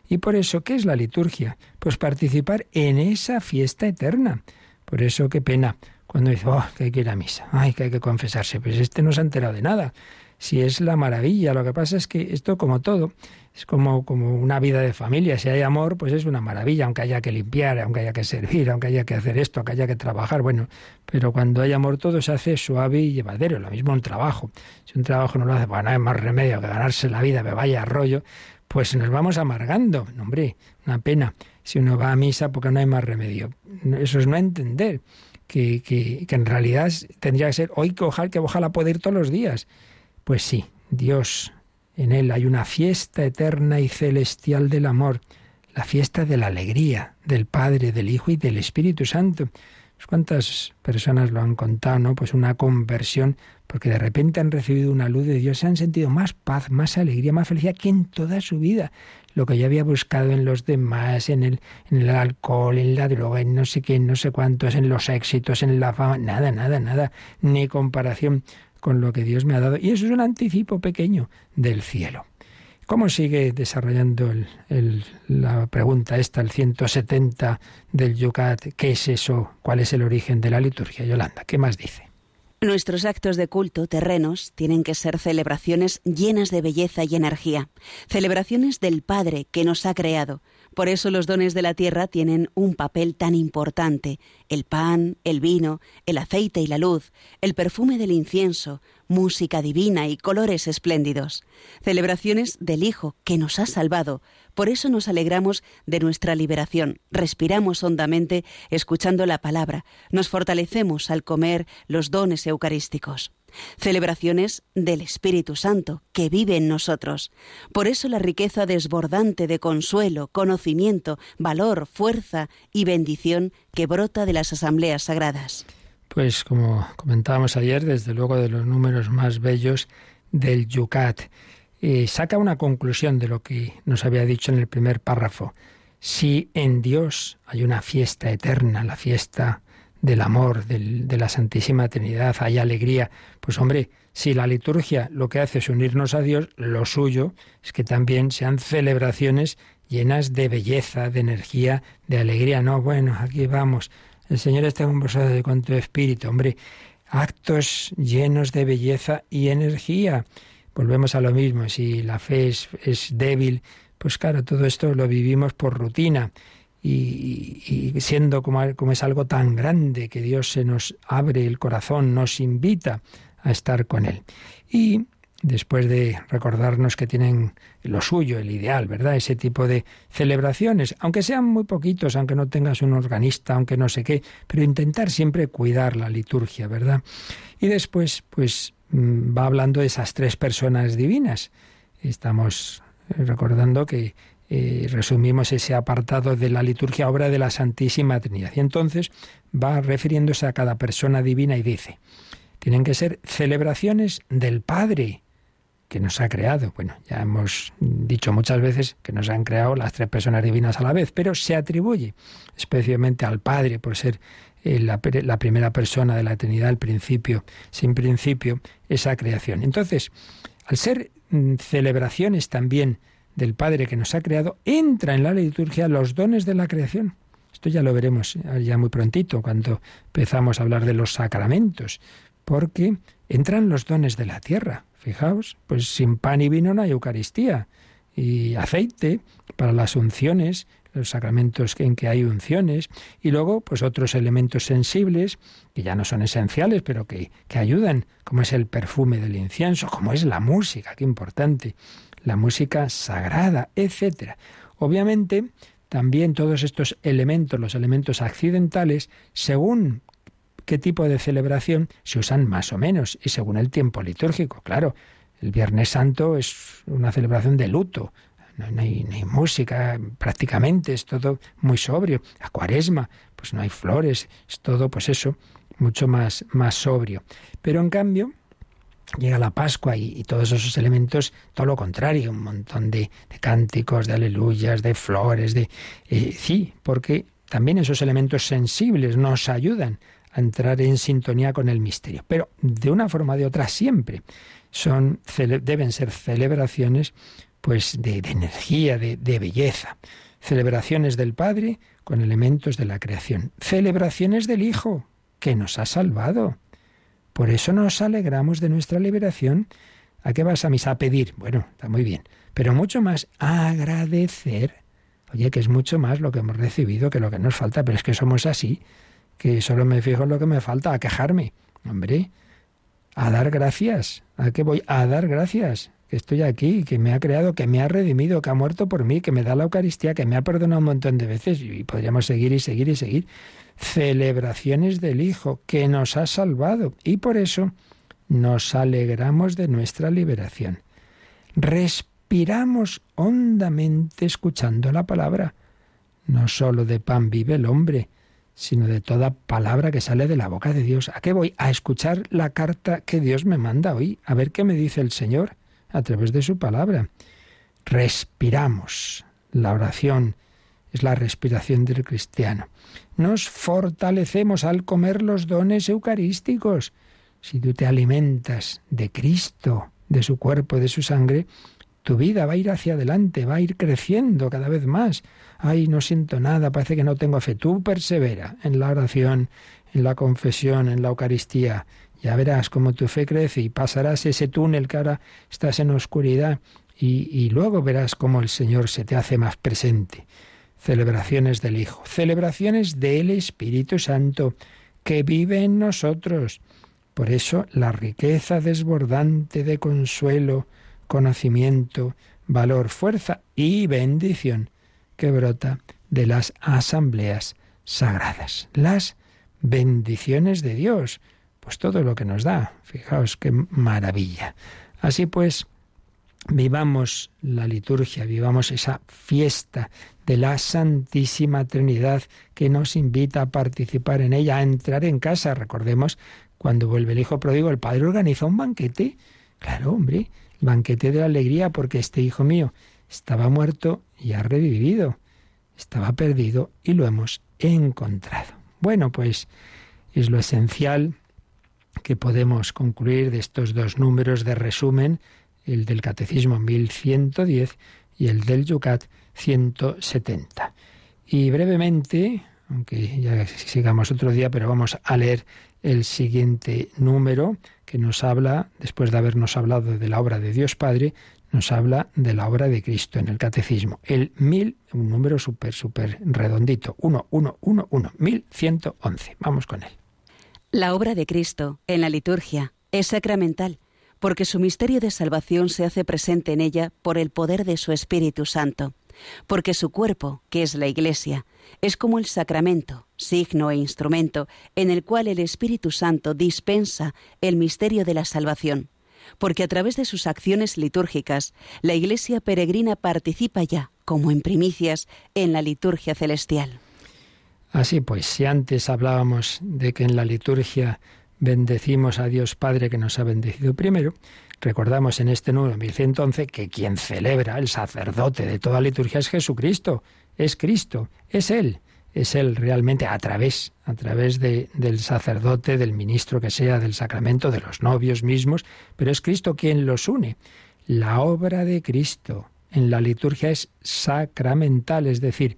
Y por eso, ¿qué es la liturgia? Pues participar en esa fiesta eterna. Por eso, qué pena cuando dice, oh, que hay que ir a misa, ay, que hay que confesarse. Pues este no se ha enterado de nada. Si es la maravilla, lo que pasa es que esto, como todo, es como, como una vida de familia. Si hay amor, pues es una maravilla, aunque haya que limpiar, aunque haya que servir, aunque haya que hacer esto, aunque haya que trabajar. Bueno, pero cuando hay amor todo se hace suave y llevadero. Lo mismo un trabajo. Si un trabajo no lo hace, bueno, no hay más remedio que ganarse la vida, me vaya rollo, pues nos vamos amargando. hombre, una pena. Si uno va a misa porque no hay más remedio. Eso es no entender. Que, que, que en realidad tendría que ser hoy que ojalá, que ojalá pueda ir todos los días. Pues sí, Dios en él hay una fiesta eterna y celestial del amor, la fiesta de la alegría del Padre, del Hijo y del Espíritu Santo. Pues ¿Cuántas personas lo han contado, no? Pues una conversión, porque de repente han recibido una luz de Dios, se han sentido más paz, más alegría, más felicidad que en toda su vida. Lo que yo había buscado en los demás, en el, en el alcohol, en la droga, en no sé qué, en no sé cuántos, en los éxitos, en la fama, nada, nada, nada, ni comparación con lo que Dios me ha dado. Y eso es un anticipo pequeño del cielo. ¿Cómo sigue desarrollando la pregunta esta, el 170 del Yucat? ¿Qué es eso? ¿Cuál es el origen de la liturgia? Yolanda, ¿qué más dice? Nuestros actos de culto terrenos tienen que ser celebraciones llenas de belleza y energía, celebraciones del Padre que nos ha creado, por eso los dones de la tierra tienen un papel tan importante. El pan, el vino, el aceite y la luz, el perfume del incienso, música divina y colores espléndidos. Celebraciones del Hijo que nos ha salvado. Por eso nos alegramos de nuestra liberación. Respiramos hondamente escuchando la palabra. Nos fortalecemos al comer los dones eucarísticos celebraciones del Espíritu Santo que vive en nosotros. Por eso la riqueza desbordante de consuelo, conocimiento, valor, fuerza y bendición que brota de las asambleas sagradas. Pues como comentábamos ayer, desde luego de los números más bellos del Yucat, saca una conclusión de lo que nos había dicho en el primer párrafo. Si en Dios hay una fiesta eterna, la fiesta del amor, de la Santísima Trinidad, hay alegría. Pues hombre, si la liturgia lo que hace es unirnos a Dios, lo suyo es que también sean celebraciones llenas de belleza, de energía, de alegría. No, bueno, aquí vamos. El Señor está con vosotros con tu espíritu, hombre. Actos llenos de belleza y energía. Volvemos a lo mismo. Si la fe es, es débil, pues claro, todo esto lo vivimos por rutina y, siendo como, como es algo tan grande que Dios se nos abre el corazón, nos invita a estar con Él. Y después de recordarnos que tienen lo suyo, el ideal, ¿verdad? Ese tipo de celebraciones, aunque sean muy poquitos, aunque no tengas un organista, aunque no sé qué, pero intentar siempre cuidar la liturgia, ¿verdad? Y después, pues mm, va hablando de esas tres personas divinas. Estamos recordando que eh, resumimos ese apartado de la liturgia obra de la Santísima Trinidad. Y entonces va refiriéndose a cada persona divina y dice, tienen que ser celebraciones del Padre, que nos ha creado. Bueno, ya hemos dicho muchas veces que nos han creado las tres personas divinas a la vez, pero se atribuye especialmente al Padre por ser eh, la, la, primera persona de la eternidad, el principio, sin principio, esa creación. Entonces, al ser mm, celebraciones también del Padre que nos ha creado, entra en la liturgia los dones de la creación. Esto ya lo veremos eh, ya muy prontito, cuando empezamos a hablar de los sacramentos, porque entran los dones de la tierra. Fijaos, pues sin pan y vino no hay Eucaristía. Y aceite para las unciones, los sacramentos en que hay unciones, y luego pues otros elementos sensibles que ya no son esenciales, pero que, que ayudan, como es el perfume del incienso, como es la música, qué importante, la música sagrada, etc. Obviamente, también todos estos elementos, los elementos accidentales, según qué tipo de celebración se usan más o menos y según el tiempo litúrgico. Claro, el Viernes Santo es una celebración de luto, no, hay, música prácticamente, es todo muy sobrio. La cuaresma, pues no hay flores, es todo, pues eso, mucho más, más sobrio. Pero en cambio, llega la Pascua y, todos esos elementos, todo lo contrario, un montón de, cánticos, de aleluyas, de flores, de... Eh, sí, porque también esos elementos sensibles nos ayudan entrar en sintonía con el misterio. Pero de una forma o de otra siempre son, deben ser celebraciones pues de, energía, de belleza. Celebraciones del Padre con elementos de la creación. Celebraciones del Hijo, que nos ha salvado. Por eso nos alegramos de nuestra liberación. ¿A qué vas a misa? A pedir. Bueno, está muy bien. Pero mucho más, agradecer. Oye, que es mucho más lo que hemos recibido que lo que nos falta, pero es que somos así que solo me fijo en lo que me falta, a quejarme. Hombre, a dar gracias. ¿A qué voy? A dar gracias. Que estoy aquí, que me ha creado, que me ha redimido, que ha muerto por mí, que me da la Eucaristía, que me ha perdonado un montón de veces. Y podríamos seguir y seguir y seguir. Celebraciones del Hijo, que nos ha salvado. Y por eso nos alegramos de nuestra liberación. Respiramos hondamente escuchando la palabra. No solo de pan vive el hombre, sino de toda palabra que sale de la boca de Dios. ¿A qué voy? A escuchar la carta que Dios me manda hoy, a ver qué me dice el Señor a través de su palabra. Respiramos. La oración es la respiración del cristiano. Nos fortalecemos al comer los dones eucarísticos. Si tú te alimentas de Cristo, de su cuerpo, de su sangre, tu vida va a ir hacia adelante, va a ir creciendo cada vez más. Ay, no siento nada, parece que no tengo fe. Tú persevera en la oración, en la confesión, en la Eucaristía. Ya verás cómo tu fe crece y pasarás ese túnel que ahora estás en oscuridad y, y luego verás cómo el Señor se te hace más presente. Celebraciones del Hijo, celebraciones del Espíritu Santo que vive en nosotros. Por eso la riqueza desbordante de consuelo, conocimiento, valor, fuerza y bendición que brota de las asambleas sagradas. Las bendiciones de Dios, pues todo lo que nos da. Fijaos qué maravilla. Así pues, vivamos la liturgia, vivamos esa fiesta de la Santísima Trinidad que nos invita a participar en ella, a entrar en casa. Recordemos, cuando vuelve el Hijo Pródigo, el Padre organiza un banquete. Claro, hombre, banquete de la alegría porque este hijo mío estaba muerto y ha revivido, estaba perdido y lo hemos encontrado. Bueno, pues es lo esencial que podemos concluir de estos dos números de resumen, el del Catecismo 1110 y el del Yucat 170. Y brevemente, aunque ya sigamos otro día, pero vamos a leer el siguiente número que nos habla, después de habernos hablado de la obra de Dios Padre, nos habla de la obra de Cristo en el Catecismo. El mil, un número súper, súper redondito, uno, uno, uno, uno, mil ciento once. Vamos con él. La obra de Cristo en la liturgia es sacramental, porque su misterio de salvación se hace presente en ella por el poder de su Espíritu Santo porque su cuerpo, que es la Iglesia, es como el sacramento, signo e instrumento en el cual el Espíritu Santo dispensa el misterio de la salvación, porque a través de sus acciones litúrgicas la Iglesia peregrina participa ya, como en primicias, en la liturgia celestial. Así pues, si antes hablábamos de que en la liturgia bendecimos a Dios Padre que nos ha bendecido primero, recordamos en este número 1111 que quien celebra, el sacerdote de toda liturgia es Jesucristo, es Cristo, es Él, es Él realmente a través, a través de, del sacerdote, del ministro que sea, del sacramento, de los novios mismos, pero es Cristo quien los une. La obra de Cristo en la liturgia es sacramental, es decir,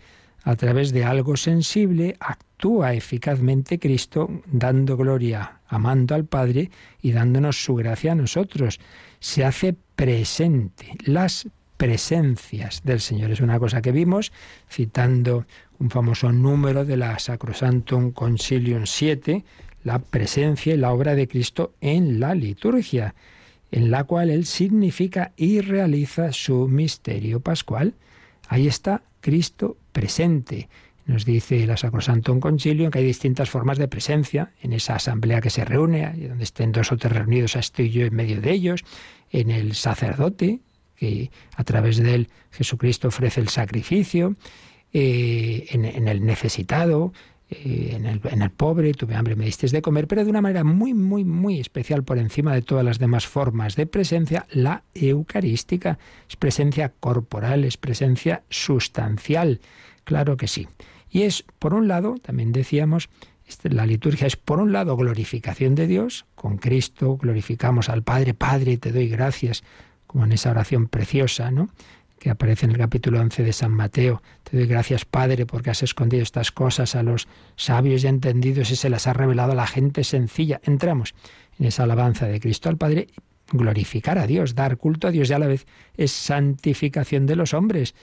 a través de algo sensible, actúa eficazmente Cristo, dando gloria, amando al Padre y dándonos su gracia a nosotros. Se hace presente. Las presencias del Señor es una cosa que vimos citando un famoso número de la Sacrosantum Concilium 7, la presencia y la obra de Cristo en la liturgia, en la cual Él significa y realiza su misterio pascual. Ahí está Cristo presente. Nos dice la Sacrosantum Concilio que hay distintas formas de presencia en esa asamblea que se reúne, donde estén dos o tres reunidos, estoy yo en medio de ellos, en el sacerdote, que a través de él Jesucristo ofrece el sacrificio, eh, en, el necesitado, eh, en, el, en, el, pobre, tuve hambre, me diste de comer, pero de una manera muy, muy, muy especial por encima de todas las demás formas de presencia, la eucarística. Es presencia corporal, es presencia sustancial. Claro que sí. Y es, por un lado, también decíamos, este, la liturgia es, por un lado, glorificación de Dios. Con Cristo glorificamos al Padre. Padre, te doy gracias, como en esa oración preciosa, ¿no? que aparece en el capítulo 11 de San Mateo. Te doy gracias, Padre, porque has escondido estas cosas a los sabios y entendidos y se las has revelado a la gente sencilla. Entramos en esa alabanza de Cristo al Padre, glorificar a Dios, dar culto a Dios y a la vez es santificación de los hombres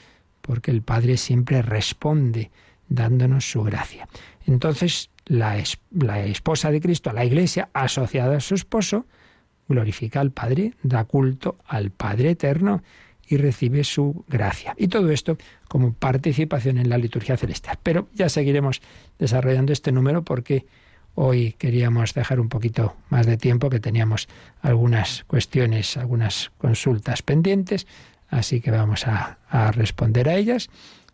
porque el Padre siempre responde dándonos su gracia. Entonces, la, esposa de Cristo, la Iglesia, asociada a su esposo, glorifica al Padre, da culto al Padre eterno y recibe su gracia. Y todo esto como participación en la liturgia celestial. Pero ya seguiremos desarrollando este número porque hoy queríamos dejar un poquito más de tiempo, que teníamos algunas cuestiones, algunas consultas pendientes, Así que vamos a, responder a ellas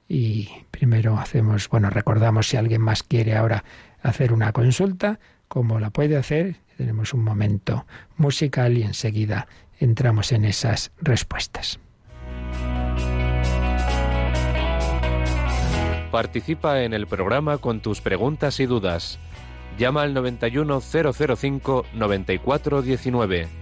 y primero hacemos, bueno, recordamos si alguien más quiere ahora hacer una consulta, cómo la puede hacer. Tenemos un momento musical y enseguida entramos en esas respuestas. Participa en el programa con tus preguntas y dudas. Llama al 91005 9419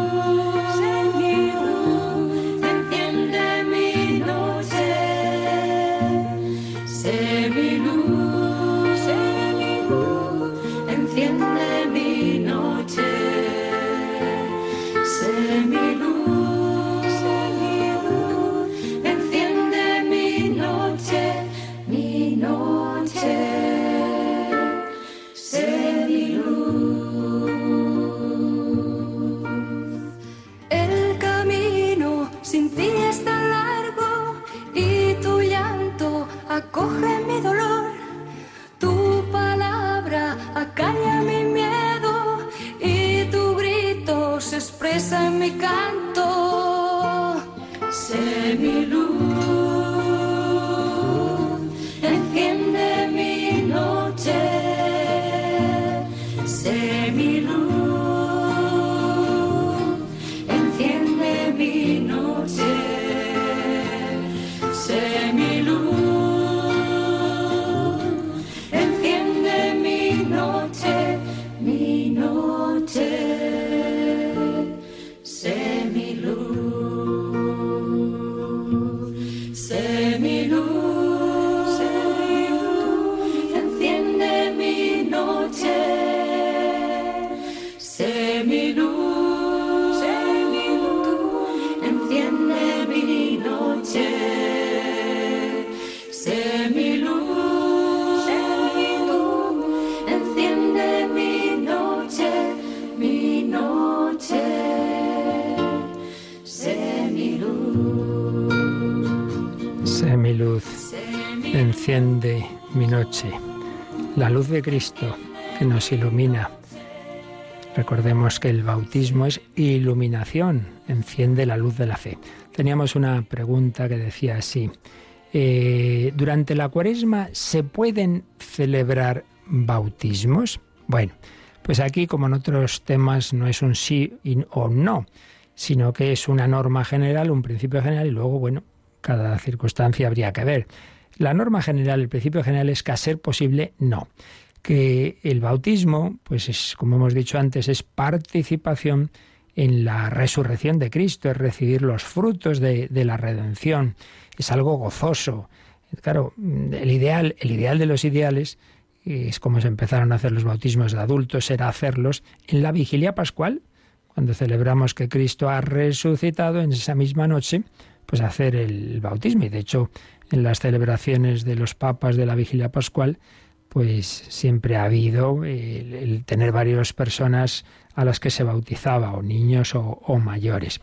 ilumina. Recordemos que el bautismo es iluminación, enciende la luz de la fe. Teníamos una pregunta que decía así, eh, ¿durante la cuaresma se pueden celebrar bautismos? Bueno, pues aquí como en otros temas no es un sí o no, sino que es una norma general, un principio general y luego, bueno, cada circunstancia habría que ver. La norma general, el principio general es que a ser posible no. Que el bautismo, pues es, como hemos dicho antes, es participación en la resurrección de Cristo, es recibir los frutos de, la redención, es algo gozoso. Claro, el ideal, el ideal de los ideales es como se empezaron a hacer los bautismos de adultos, era hacerlos en la vigilia pascual, cuando celebramos que Cristo ha resucitado en esa misma noche, pues hacer el bautismo. Y de hecho, en las celebraciones de los papas de la vigilia pascual, pues siempre ha habido el, tener varias personas a las que se bautizaba, o niños o, mayores.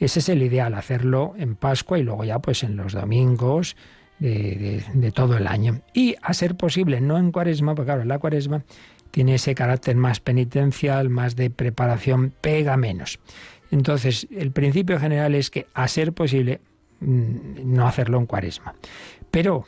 Ese es el ideal, hacerlo en Pascua y luego ya pues en los domingos de, de, todo el año. Y a ser posible, no en cuaresma, porque claro, la cuaresma tiene ese carácter más penitencial, más de preparación, pega menos. Entonces, el principio general es que a ser posible Mm, no hacerlo en cuaresma. Pero,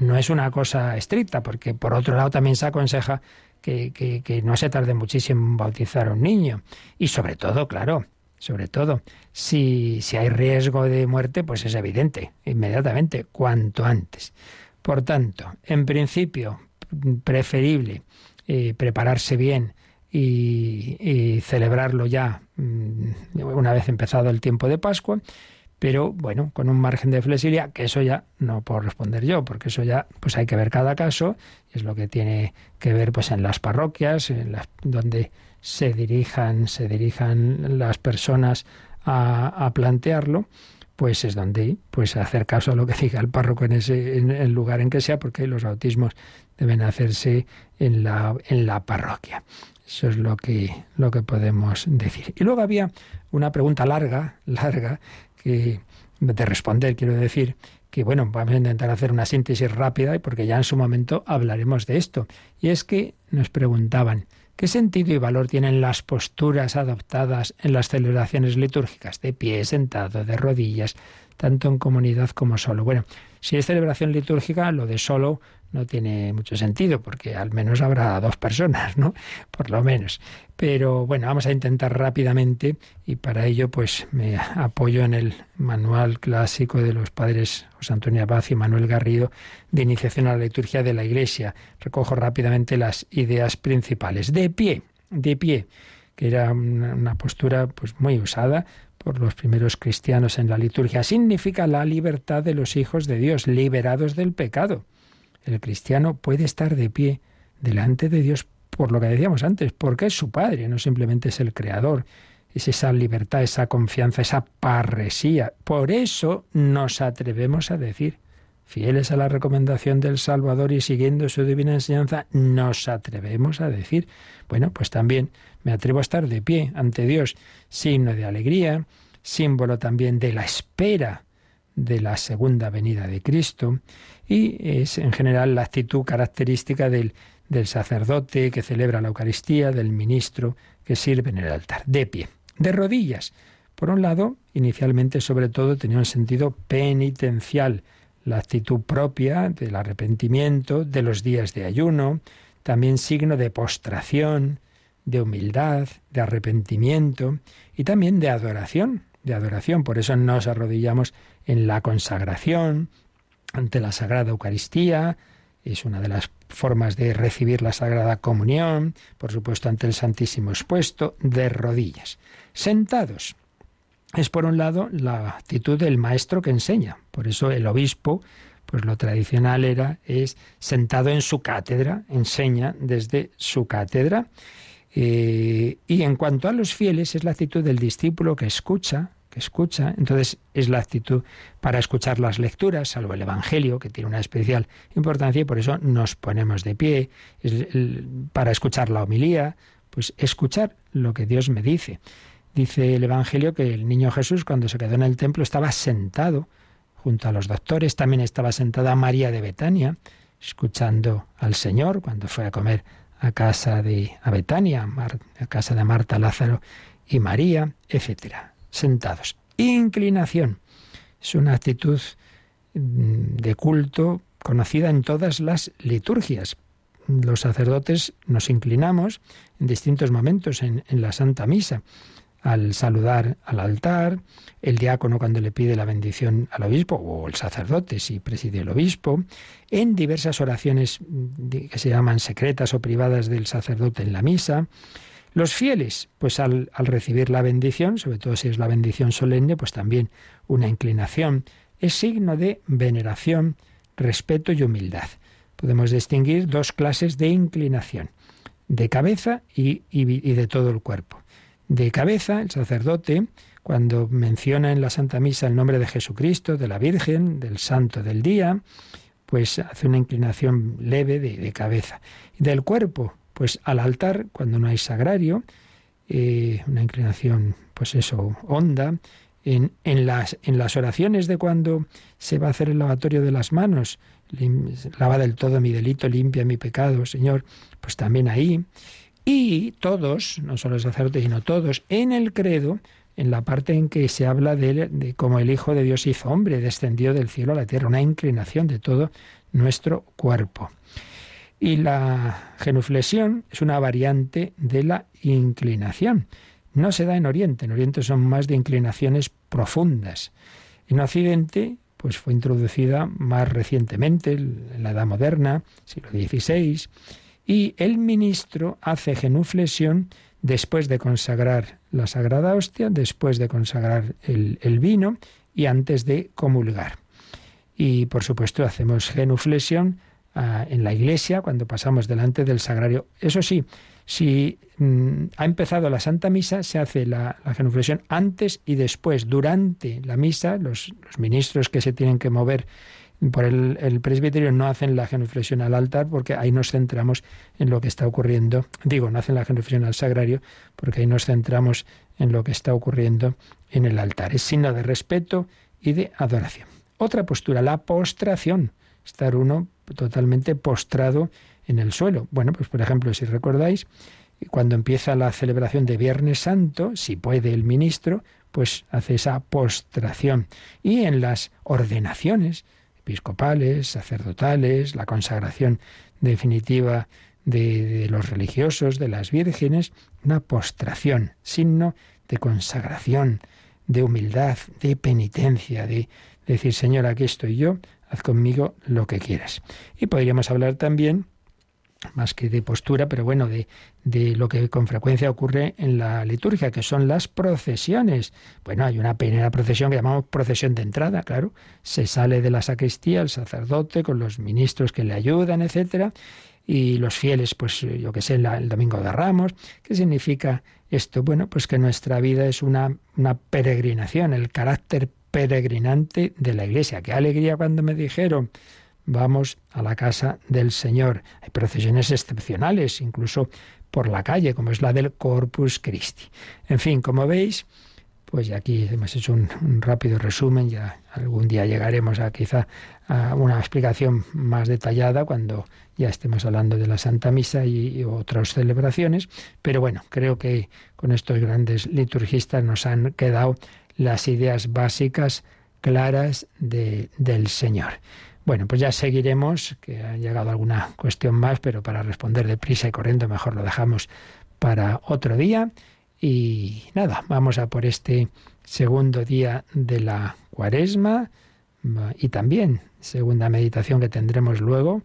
no es una cosa estricta, porque por otro lado también se aconseja que, que, no se tarde muchísimo en bautizar a un niño. Y sobre todo, claro, sobre todo, si, si hay riesgo de muerte, pues es evidente, inmediatamente, cuanto antes. Por tanto, en principio, preferible eh, prepararse bien y, y, celebrarlo ya mm, una vez empezado el tiempo de Pascua pero bueno, con un margen de flexibilidad, que eso ya no puedo responder yo, porque eso ya pues hay que ver cada caso, y es lo que tiene que ver pues en las parroquias, en las, donde se dirijan, se dirijan las personas a, plantearlo, pues es donde pues hacer caso a lo que diga el párroco en ese en el lugar en que sea, porque los bautismos deben hacerse en la, en la parroquia. Eso es lo que, lo que podemos decir. Y luego había una pregunta larga, larga, de responder, quiero decir, que bueno, vamos a intentar hacer una síntesis rápida porque ya en su momento hablaremos de esto. Y es que nos preguntaban, ¿qué sentido y valor tienen las posturas adoptadas en las celebraciones litúrgicas? De pie, sentado, de rodillas, tanto en comunidad como solo. Bueno, si es celebración litúrgica, lo de solo no tiene mucho sentido, porque al menos habrá dos personas, ¿no? Por lo menos. Pero bueno, vamos a intentar rápidamente y para ello pues me apoyo en el manual clásico de los padres José Antonio Abad y Manuel Garrido de iniciación a la liturgia de la Iglesia. Recojo rápidamente las ideas principales. De pie, de pie, que era una, una postura pues muy usada por los primeros cristianos en la liturgia, significa la libertad de los hijos de Dios, liberados del pecado. El cristiano puede estar de pie delante de Dios por lo que decíamos antes, porque es su Padre, no simplemente es el Creador. Es esa libertad, esa confianza, esa parresía. Por eso nos atrevemos a decir, fieles a la recomendación del Salvador y siguiendo su divina enseñanza, nos atrevemos a decir, bueno, pues también me atrevo a estar de pie ante Dios, signo de alegría, símbolo también de la espera de la segunda venida de Cristo y es en general la actitud característica del, del sacerdote que celebra la Eucaristía, del ministro que sirve en el altar, de pie, de rodillas. Por un lado, inicialmente sobre todo tenía un sentido penitencial, la actitud propia del arrepentimiento, de los días de ayuno, también signo de postración, de humildad, de arrepentimiento y también de adoración, de adoración. Por eso nos arrodillamos en la consagración, ante la Sagrada Eucaristía, es una de las formas de recibir la Sagrada Comunión, por supuesto ante el Santísimo expuesto, de rodillas. Sentados. Es por un lado la actitud del maestro que enseña. Por eso el obispo, pues lo tradicional era, es sentado en su cátedra, enseña desde su cátedra. Eh, y en cuanto a los fieles, es la actitud del discípulo que escucha, que escucha. Entonces es la actitud para escuchar las lecturas, salvo el Evangelio, que tiene una especial importancia y por eso nos ponemos de pie. para escuchar la homilía, pues escuchar lo que Dios me dice. Dice el Evangelio que el niño Jesús cuando se quedó en el templo estaba sentado junto a los doctores, también estaba sentada María de Betania, escuchando al Señor cuando fue a comer a casa de a a casa de Marta, Lázaro y María, etcétera sentados. Inclinación. Es una actitud mm, de culto conocida en todas las liturgias. Los sacerdotes nos inclinamos en distintos momentos en, la Santa Misa al saludar al altar, el diácono cuando le pide la bendición al obispo, o el sacerdote si preside el obispo, en diversas oraciones mm, que se llaman secretas o privadas del sacerdote en la misa, los fieles, pues al, recibir la bendición, sobre todo si es la bendición solemne, pues también una inclinación, es signo de veneración, respeto y humildad. Podemos distinguir dos clases de inclinación, de cabeza y, y de todo el cuerpo. De cabeza, el sacerdote, cuando menciona en la Santa Misa el nombre de Jesucristo, de la Virgen, del Santo del día, pues hace una inclinación leve de, de cabeza. Del cuerpo, pues al altar, cuando no hay sagrario, eh, una inclinación, pues eso, honda, en, en, las, en las oraciones de cuando se va a hacer el lavatorio de las manos, lava del todo mi delito, limpia mi pecado, Señor, pues también ahí. Y todos, no solo el sacerdote, sino todos, en el credo, en la parte en que se habla de, de cómo el Hijo de Dios hizo hombre, descendió del cielo a la tierra, una inclinación de todo nuestro cuerpo. Y la genuflexión es una variante de la inclinación. No se da en Oriente, en Oriente son más de inclinaciones profundas. En Occidente, pues fue introducida más recientemente, en la Edad Moderna, siglo XVI, y el ministro hace genuflexión después de consagrar la Sagrada Hostia, después de consagrar el, vino y antes de comulgar. Y por supuesto hacemos genuflexión en la iglesia cuando pasamos delante del sagrario. Eso sí, si mm, ha empezado la Santa Misa, se hace la, genuflexión antes y después. Durante la misa, los, ministros que se tienen que mover por el, presbiterio no hacen la genuflexión al altar porque ahí nos centramos en lo que está ocurriendo. Digo, no hacen la genuflexión al sagrario porque ahí nos centramos en lo que está ocurriendo en el altar. Es signo de respeto y de adoración. Otra postura, la postración. Estar uno totalmente postrado en el suelo. Bueno, pues por ejemplo, si recordáis, cuando empieza la celebración de Viernes Santo, si puede el ministro, pues hace esa postración. Y en las ordenaciones episcopales, sacerdotales, la consagración definitiva de, los religiosos, de las vírgenes, una postración, signo de consagración, de humildad, de penitencia, de decir, Señor, aquí estoy yo, haz conmigo lo que quieras. Y podríamos hablar también, más que de postura, pero bueno, de, de lo que con frecuencia ocurre en la liturgia, que son las procesiones. Bueno, hay una primera procesión que llamamos procesión de entrada, claro. Se sale de la sacristía el sacerdote con los ministros que le ayudan, etcétera, y los fieles, pues yo que sé, el domingo de Ramos. ¿Qué significa esto? Bueno, pues que nuestra vida es una, una peregrinación, el carácter peregrinante de la iglesia. Qué alegría cuando me dijeron, vamos a la casa del Señor. Hay procesiones excepcionales, incluso por la calle, como es la del Corpus Christi. En fin, como veis, pues aquí hemos hecho un, rápido resumen, ya algún día llegaremos a quizá a una explicación más detallada cuando ya estemos hablando de la Santa Misa y, otras celebraciones, pero bueno, creo que con estos grandes liturgistas nos han quedado las ideas básicas claras de, del Señor. Bueno, pues ya seguiremos, que ha llegado alguna cuestión más, pero para responder deprisa y corriendo mejor lo dejamos para otro día. Y nada, vamos a por este segundo día de la cuaresma y también segunda meditación que tendremos luego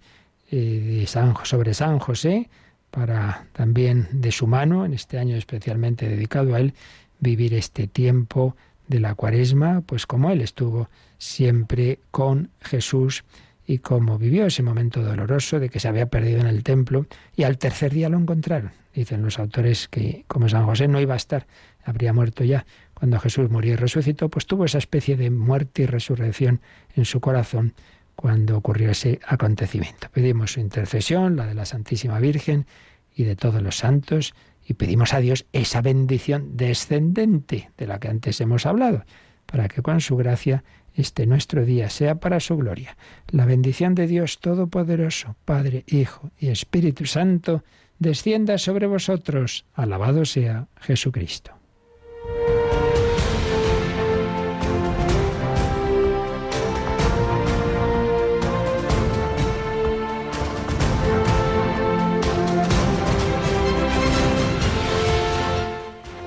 eh, sobre San José, para también de su mano, en este año especialmente dedicado a él, vivir este tiempo de la cuaresma, pues como él estuvo siempre con Jesús y como vivió ese momento doloroso de que se había perdido en el templo y al tercer día lo encontraron. Dicen los autores que como San José no iba a estar, habría muerto ya cuando Jesús murió y resucitó, pues tuvo esa especie de muerte y resurrección en su corazón cuando ocurrió ese acontecimiento. Pedimos su intercesión, la de la Santísima Virgen y de todos los santos, y pedimos a Dios esa bendición descendente de la que antes hemos hablado, para que con su gracia este nuestro día sea para su gloria. La bendición de Dios Todopoderoso, Padre, Hijo y Espíritu Santo, descienda sobre vosotros. Alabado sea Jesucristo.